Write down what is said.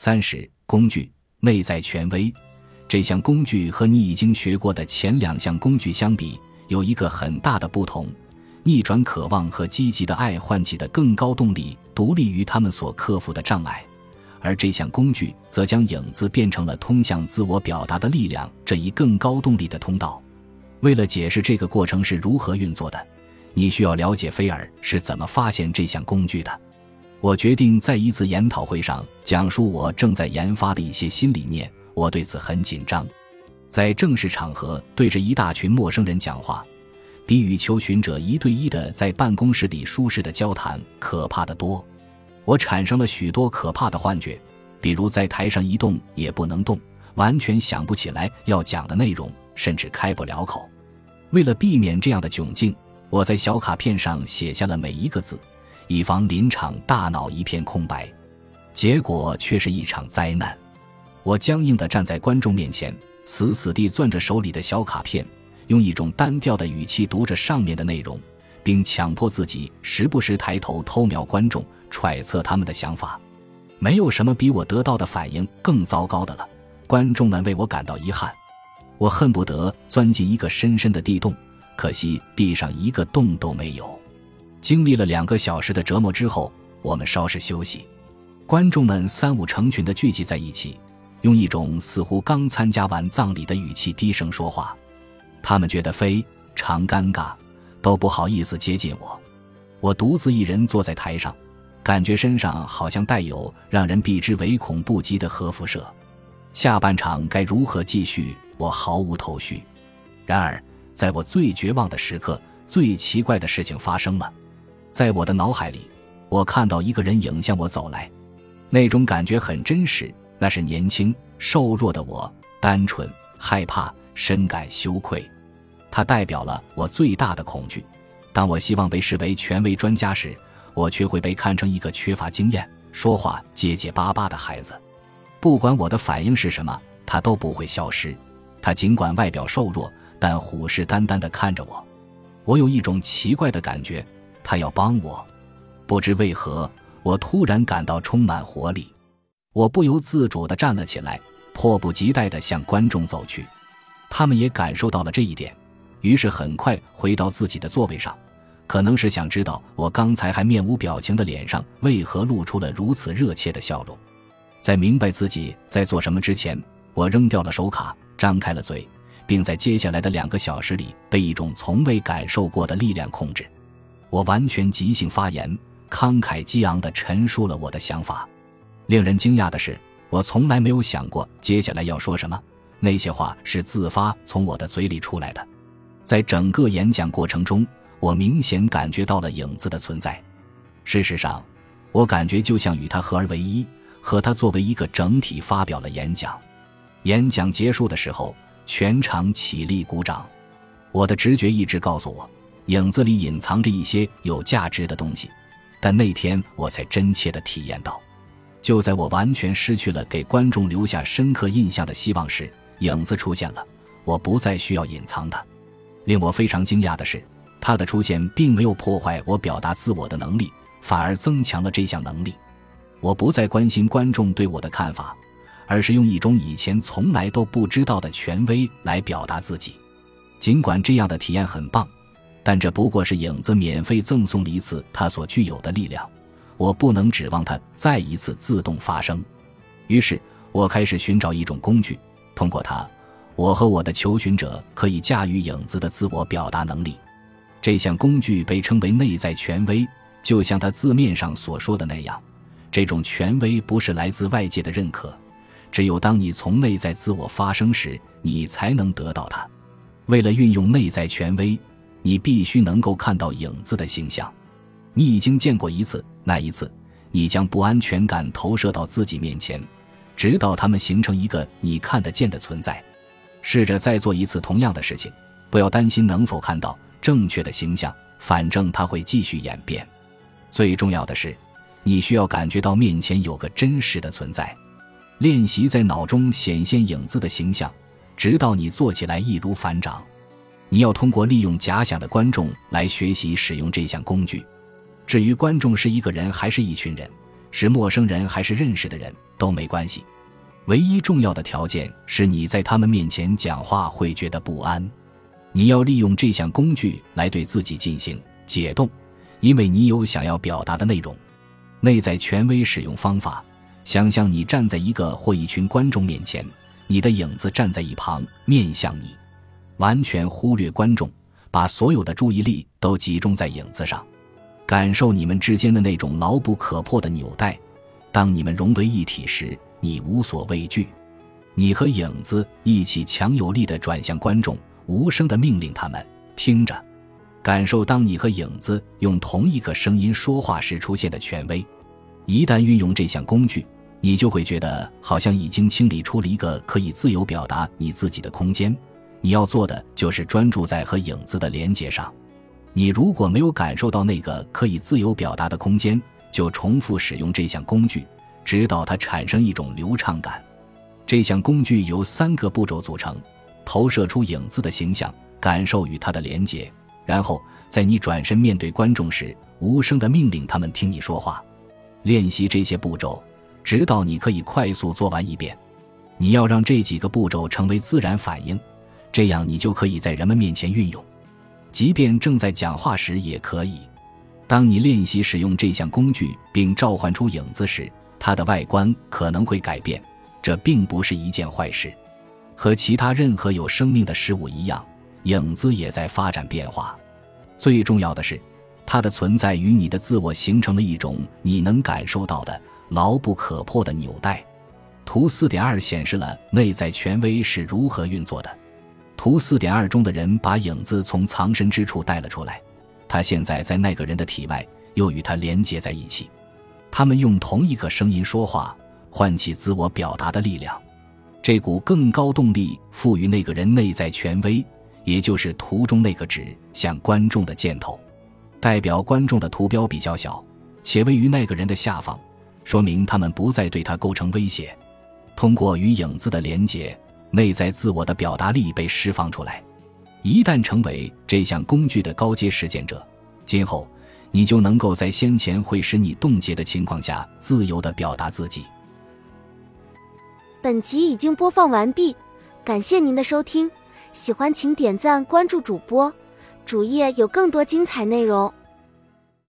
三十工具内在权威，这项工具和你已经学过的前两项工具相比，有一个很大的不同：逆转渴望和积极的爱唤起的更高动力，独立于他们所克服的障碍；而这项工具则将影子变成了通向自我表达的力量这一更高动力的通道。为了解释这个过程是如何运作的，你需要了解菲尔是怎么发现这项工具的。我决定在一次研讨会上讲述我正在研发的一些新理念。我对此很紧张，在正式场合对着一大群陌生人讲话，比与求寻者一对一的在办公室里舒适的交谈可怕的多。我产生了许多可怕的幻觉，比如在台上一动也不能动，完全想不起来要讲的内容，甚至开不了口。为了避免这样的窘境，我在小卡片上写下了每一个字。以防临场大脑一片空白，结果却是一场灾难。我僵硬地站在观众面前，死死地攥着手里的小卡片，用一种单调的语气读着上面的内容，并强迫自己时不时抬头偷瞄观众，揣测他们的想法。没有什么比我得到的反应更糟糕的了。观众们为我感到遗憾，我恨不得钻进一个深深的地洞，可惜地上一个洞都没有。经历了两个小时的折磨之后，我们稍事休息。观众们三五成群地聚集在一起，用一种似乎刚参加完葬礼的语气低声说话。他们觉得非常尴尬，都不好意思接近我。我独自一人坐在台上，感觉身上好像带有让人避之唯恐不及的核辐射。下半场该如何继续，我毫无头绪。然而，在我最绝望的时刻，最奇怪的事情发生了。在我的脑海里，我看到一个人影向我走来，那种感觉很真实。那是年轻瘦弱的我，单纯、害怕、深感羞愧。他代表了我最大的恐惧。当我希望被视为权威专家时，我却会被看成一个缺乏经验、说话结结巴巴的孩子。不管我的反应是什么，他都不会消失。他尽管外表瘦弱，但虎视眈眈地看着我。我有一种奇怪的感觉。他要帮我，不知为何，我突然感到充满活力。我不由自主地站了起来，迫不及待地向观众走去。他们也感受到了这一点，于是很快回到自己的座位上。可能是想知道我刚才还面无表情的脸上为何露出了如此热切的笑容。在明白自己在做什么之前，我扔掉了手卡，张开了嘴，并在接下来的两个小时里被一种从未感受过的力量控制。我完全即兴发言，慷慨激昂地陈述了我的想法。令人惊讶的是，我从来没有想过接下来要说什么。那些话是自发从我的嘴里出来的。在整个演讲过程中，我明显感觉到了影子的存在。事实上，我感觉就像与他合而为一，和他作为一个整体发表了演讲。演讲结束的时候，全场起立鼓掌。我的直觉一直告诉我。影子里隐藏着一些有价值的东西，但那天我才真切地体验到，就在我完全失去了给观众留下深刻印象的希望时，影子出现了。我不再需要隐藏它。令我非常惊讶的是，它的出现并没有破坏我表达自我的能力，反而增强了这项能力。我不再关心观众对我的看法，而是用一种以前从来都不知道的权威来表达自己。尽管这样的体验很棒。但这不过是影子免费赠送了一次它所具有的力量，我不能指望它再一次自动发生。于是我开始寻找一种工具，通过它，我和我的求寻者可以驾驭影子的自我表达能力。这项工具被称为内在权威，就像它字面上所说的那样，这种权威不是来自外界的认可，只有当你从内在自我发生时，你才能得到它。为了运用内在权威。你必须能够看到影子的形象，你已经见过一次，那一次，你将不安全感投射到自己面前，直到它们形成一个你看得见的存在。试着再做一次同样的事情，不要担心能否看到正确的形象，反正它会继续演变。最重要的是，你需要感觉到面前有个真实的存在。练习在脑中显现影子的形象，直到你做起来易如反掌。你要通过利用假想的观众来学习使用这项工具。至于观众是一个人还是一群人，是陌生人还是认识的人都没关系。唯一重要的条件是你在他们面前讲话会觉得不安。你要利用这项工具来对自己进行解冻，因为你有想要表达的内容。内在权威使用方法：想象你站在一个或一群观众面前，你的影子站在一旁，面向你，完全忽略观众，把所有的注意力都集中在影子上，感受你们之间的那种牢不可破的纽带。当你们融为一体时。你无所畏惧，你和影子一起强有力地转向观众，无声地命令他们听着，感受当你和影子用同一个声音说话时出现的权威。一旦运用这项工具，你就会觉得好像已经清理出了一个可以自由表达你自己的空间。你要做的就是专注在和影子的连接上。你如果没有感受到那个可以自由表达的空间，就重复使用这项工具。直到它产生一种流畅感。这项工具由三个步骤组成：投射出影子的形象，感受与它的连接，然后在你转身面对观众时，无声地命令他们听你说话。练习这些步骤，直到你可以快速做完一遍。你要让这几个步骤成为自然反应，这样你就可以在人们面前运用，即便正在讲话时也可以。当你练习使用这项工具并召唤出影子时，它的外观可能会改变，这并不是一件坏事。和其他任何有生命的事物一样，影子也在发展变化。最重要的是，它的存在与你的自我形成了一种你能感受到的牢不可破的纽带。图四点二显示了内在权威是如何运作的。图四点二中的人把影子从藏身之处带了出来，他现在在那个人的体外，又与他连接在一起。他们用同一个声音说话，唤起自我表达的力量。这股更高动力赋予那个人内在权威，也就是图中那个指向观众的箭头。代表观众的图标比较小，且位于那个人的下方，说明他们不再对他构成威胁。通过与影子的连接，内在自我的表达力被释放出来。一旦成为这项工具的高阶实践者，今后。你就能够在先前会使你冻结的情况下，自由的表达自己。本集已经播放完毕，感谢您的收听，喜欢请点赞关注主播，主页有更多精彩内容。